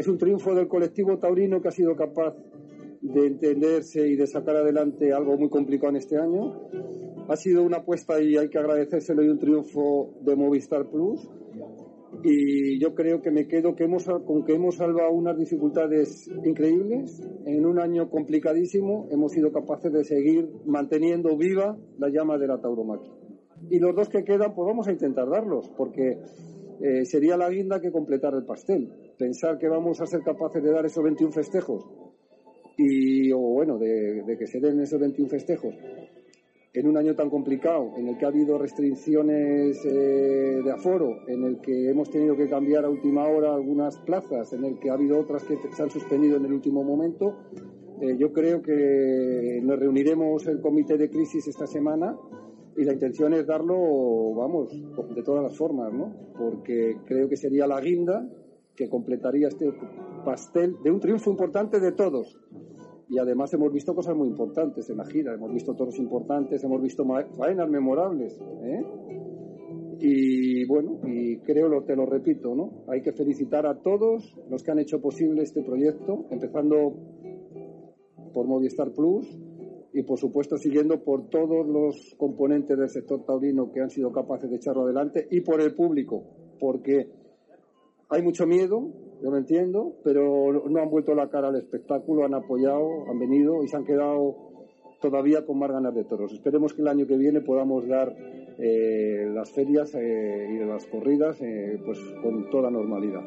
es un triunfo del colectivo taurino que ha sido capaz de entenderse y de sacar adelante algo muy complicado en este año. Ha sido una apuesta y hay que agradecérselo y un triunfo de Movistar Plus. Y yo creo que me quedo que hemos, con que hemos salvado unas dificultades increíbles. En un año complicadísimo hemos sido capaces de seguir manteniendo viva la llama de la tauromaquia. Y los dos que quedan, pues vamos a intentar darlos, porque eh, sería la guinda que completar el pastel. Pensar que vamos a ser capaces de dar esos 21 festejos y, o bueno, de, que se den esos 21 festejos en un año tan complicado, en el que ha habido restricciones eh, de aforo, en el que hemos tenido que cambiar a última hora algunas plazas, en el que ha habido otras que se han suspendido en el último momento, eh, yo creo que nos reuniremos el comité de crisis esta semana y la intención es darlo, vamos, de todas las formas, ¿no? Porque creo que sería la guinda que completaría este pastel de un triunfo importante de todos. Y además hemos visto cosas muy importantes en la gira, hemos visto toros importantes, hemos visto faenas memorables. ¿eh? Y bueno, y creo, lo, te lo repito, ¿no? Hay que felicitar a todos los que han hecho posible este proyecto, empezando por Movistar Plus, y por supuesto siguiendo por todos los componentes del sector taurino que han sido capaces de echarlo adelante y por el público, porque hay mucho miedo, yo lo entiendo, pero no han vuelto la cara al espectáculo, han apoyado, han venido y se han quedado todavía con más ganas de toros. Esperemos que el año que viene podamos dar eh, las ferias eh, y las corridas eh, pues con toda normalidad.